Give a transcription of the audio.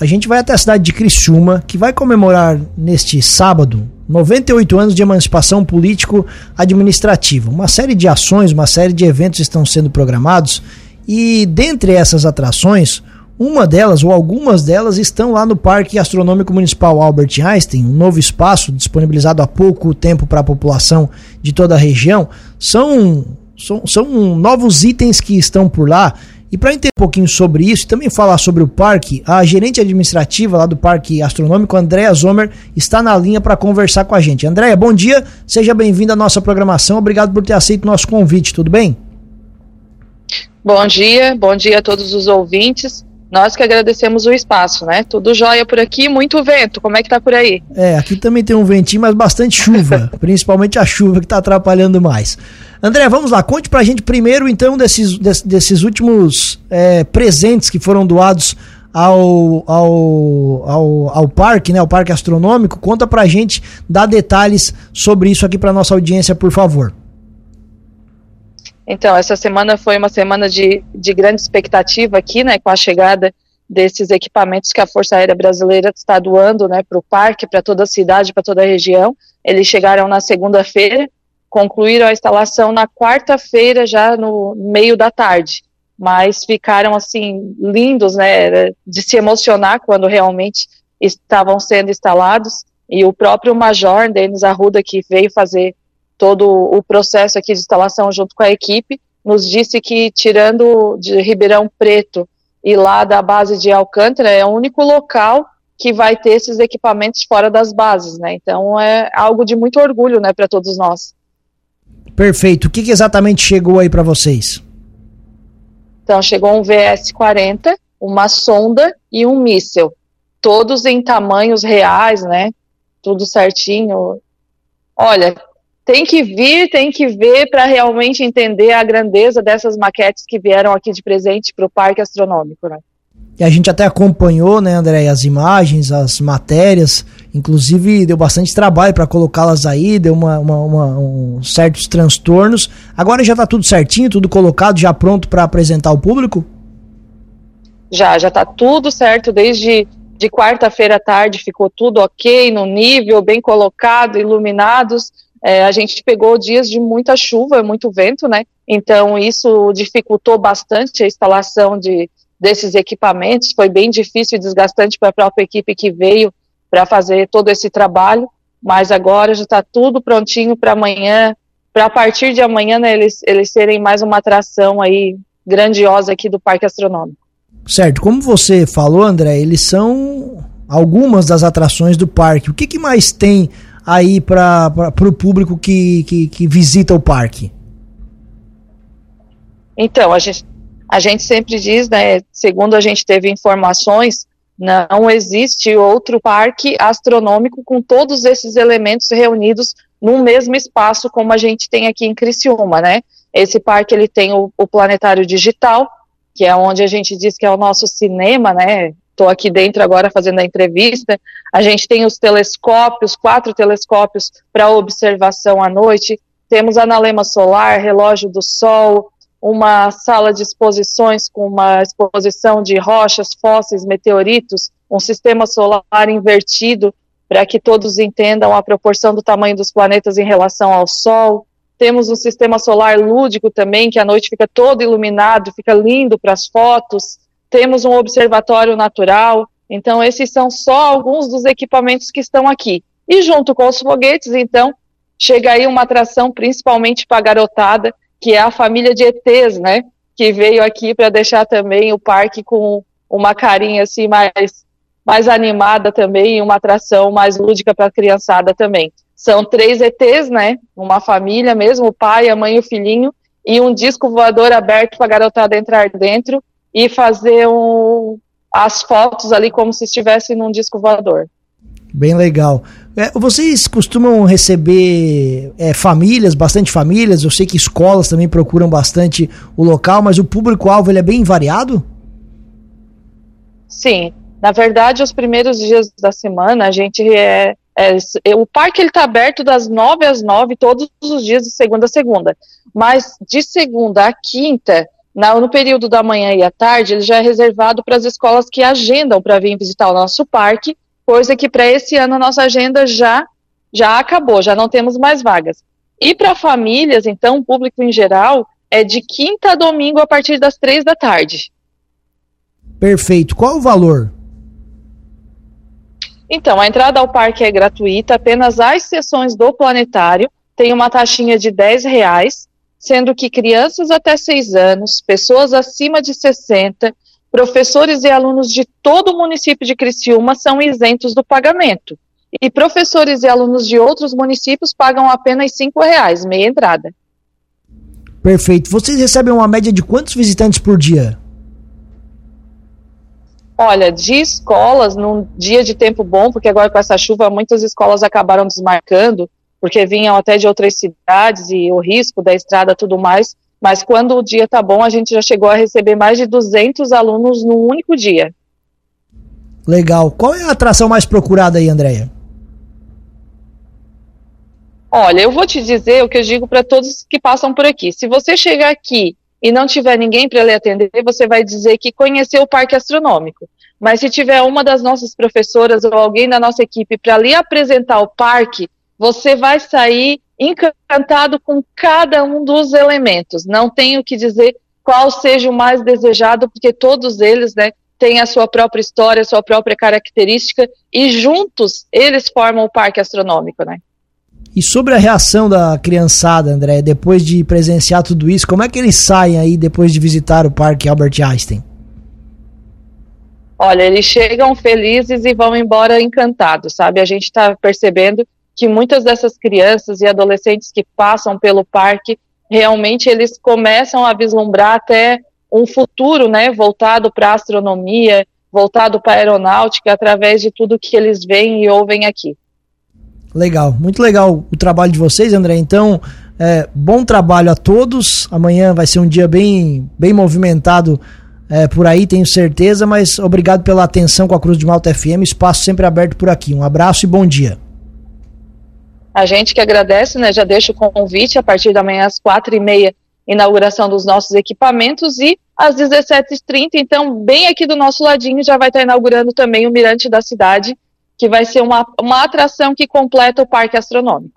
A gente vai até a cidade de Criciúma, que vai comemorar neste sábado 98 anos de emancipação político-administrativa. Uma série de ações, uma série de eventos estão sendo programados e dentre essas atrações, uma delas ou algumas delas estão lá no Parque Astronômico Municipal Albert Einstein, um novo espaço disponibilizado há pouco tempo para a população de toda a região. São, são, são novos itens que estão por lá e para entender um pouquinho sobre isso e também falar sobre o parque, a gerente administrativa lá do Parque Astronômico, Andréa Zomer, está na linha para conversar com a gente. Andréa, bom dia, seja bem-vinda à nossa programação, obrigado por ter aceito o nosso convite, tudo bem? Bom dia, bom dia a todos os ouvintes. Nós que agradecemos o espaço, né? Tudo jóia por aqui, muito vento. Como é que tá por aí? É, aqui também tem um ventinho, mas bastante chuva, principalmente a chuva que tá atrapalhando mais. André, vamos lá, conte pra gente primeiro então desses, desses últimos é, presentes que foram doados ao, ao, ao, ao parque, né, ao Parque Astronômico. Conta pra gente, dá detalhes sobre isso aqui pra nossa audiência, por favor. Então, essa semana foi uma semana de, de grande expectativa aqui, né, com a chegada desses equipamentos que a Força Aérea Brasileira está doando, né, para o parque, para toda a cidade, para toda a região. Eles chegaram na segunda-feira, concluíram a instalação na quarta-feira, já no meio da tarde. Mas ficaram, assim, lindos, né, de se emocionar quando realmente estavam sendo instalados. E o próprio Major, Denis Arruda, que veio fazer todo o processo aqui de instalação junto com a equipe, nos disse que tirando de Ribeirão Preto e lá da base de Alcântara é o único local que vai ter esses equipamentos fora das bases, né? Então é algo de muito orgulho, né, para todos nós. Perfeito. O que, que exatamente chegou aí para vocês? Então chegou um VS-40, uma sonda e um míssil, todos em tamanhos reais, né? Tudo certinho. Olha, tem que vir, tem que ver para realmente entender a grandeza dessas maquetes que vieram aqui de presente para o Parque Astronômico, né? E a gente até acompanhou, né, André, as imagens, as matérias, inclusive deu bastante trabalho para colocá-las aí, deu uma, uma, uma um, certos transtornos. Agora já está tudo certinho, tudo colocado, já pronto para apresentar ao público? Já, já está tudo certo desde de quarta-feira à tarde, ficou tudo ok, no nível, bem colocado, iluminados. É, a gente pegou dias de muita chuva, muito vento, né? Então isso dificultou bastante a instalação de, desses equipamentos. Foi bem difícil e desgastante para a própria equipe que veio para fazer todo esse trabalho. Mas agora já está tudo prontinho para amanhã, para a partir de amanhã né, eles, eles serem mais uma atração aí grandiosa aqui do Parque Astronômico. Certo, como você falou, André, eles são algumas das atrações do parque. O que, que mais tem aí para o público que, que, que visita o parque? Então, a gente, a gente sempre diz, né, segundo a gente teve informações, não existe outro parque astronômico com todos esses elementos reunidos num mesmo espaço como a gente tem aqui em Criciúma, né? Esse parque ele tem o, o planetário digital, que é onde a gente diz que é o nosso cinema, né? estou aqui dentro agora fazendo a entrevista, a gente tem os telescópios, quatro telescópios para observação à noite, temos analema solar, relógio do sol, uma sala de exposições com uma exposição de rochas, fósseis, meteoritos, um sistema solar invertido para que todos entendam a proporção do tamanho dos planetas em relação ao Sol. Temos um sistema solar lúdico também, que à noite fica todo iluminado, fica lindo para as fotos temos um observatório natural. Então, esses são só alguns dos equipamentos que estão aqui. E junto com os foguetes, então, chega aí uma atração principalmente para a garotada, que é a família de ETs, né? Que veio aqui para deixar também o parque com uma carinha assim mais, mais animada também, uma atração mais lúdica para a criançada também. São três ETs, né? Uma família mesmo, o pai, a mãe e o filhinho, e um disco voador aberto para a garotada entrar dentro e fazer um, as fotos ali como se estivesse num disco voador. Bem legal. É, vocês costumam receber é, famílias, bastante famílias? Eu sei que escolas também procuram bastante o local, mas o público-alvo é bem variado? Sim. Na verdade, os primeiros dias da semana, a gente é, é, o parque ele está aberto das nove às nove todos os dias de segunda a segunda. Mas de segunda a quinta Na, no período da manhã e à tarde, ele já é reservado para as escolas que agendam para vir visitar o nosso parque, coisa que para esse ano a nossa agenda já, já acabou, já não temos mais vagas. E para famílias, então, público em geral, é de quinta a domingo a partir das três da tarde. Perfeito. Qual o valor? Então, a entrada ao parque é gratuita, apenas as sessões do planetário tem uma taxinha de 10 reais, sendo que crianças até 6 anos, pessoas acima de 60, professores e alunos de todo o município de Criciúma são isentos do pagamento. E professores e alunos de outros municípios pagam apenas R$ reais, meia entrada. Perfeito. Vocês recebem uma média de quantos visitantes por dia? Olha, de escolas, num dia de tempo bom, porque agora com essa chuva muitas escolas acabaram desmarcando, porque vinham até de outras cidades e o risco da estrada tudo mais, mas quando o dia tá bom, a gente já chegou a receber mais de 200 alunos num único dia. Legal. Qual é a atração mais procurada aí, Andréia? Olha, eu vou te dizer o que eu digo para todos que passam por aqui. Se você chegar aqui e não tiver ninguém para lhe atender, você vai dizer que conheceu o parque astronômico. Mas se tiver uma das nossas professoras ou alguém da nossa equipe para lhe apresentar o parque, você vai sair encantado com cada um dos elementos. Não tenho que dizer qual seja o mais desejado, porque todos eles, né, têm a sua própria história, a sua própria característica e juntos eles formam o parque astronômico, né? E sobre a reação da criançada, André, depois de presenciar tudo isso, como é que eles saem aí depois de visitar o Parque Albert Einstein? Olha, eles chegam felizes e vão embora encantados, sabe? A gente está percebendo que muitas dessas crianças e adolescentes que passam pelo parque, realmente eles começam a vislumbrar até um futuro, né, voltado para a astronomia, voltado para a aeronáutica, através de tudo que eles veem e ouvem aqui. Legal, muito legal o trabalho de vocês, André. Então, é, bom trabalho a todos. Amanhã vai ser um dia bem, bem movimentado é, por aí, tenho certeza. Mas obrigado pela atenção com a Cruz de Malta FM. Espaço sempre aberto por aqui. Um abraço e bom dia. A gente que agradece, né? Já deixa o convite a partir da manhã às quatro e meia, inauguração dos nossos equipamentos e às 17h30, então, bem aqui do nosso ladinho, já vai estar inaugurando também o Mirante da Cidade, que vai ser uma, uma atração que completa o Parque Astronômico.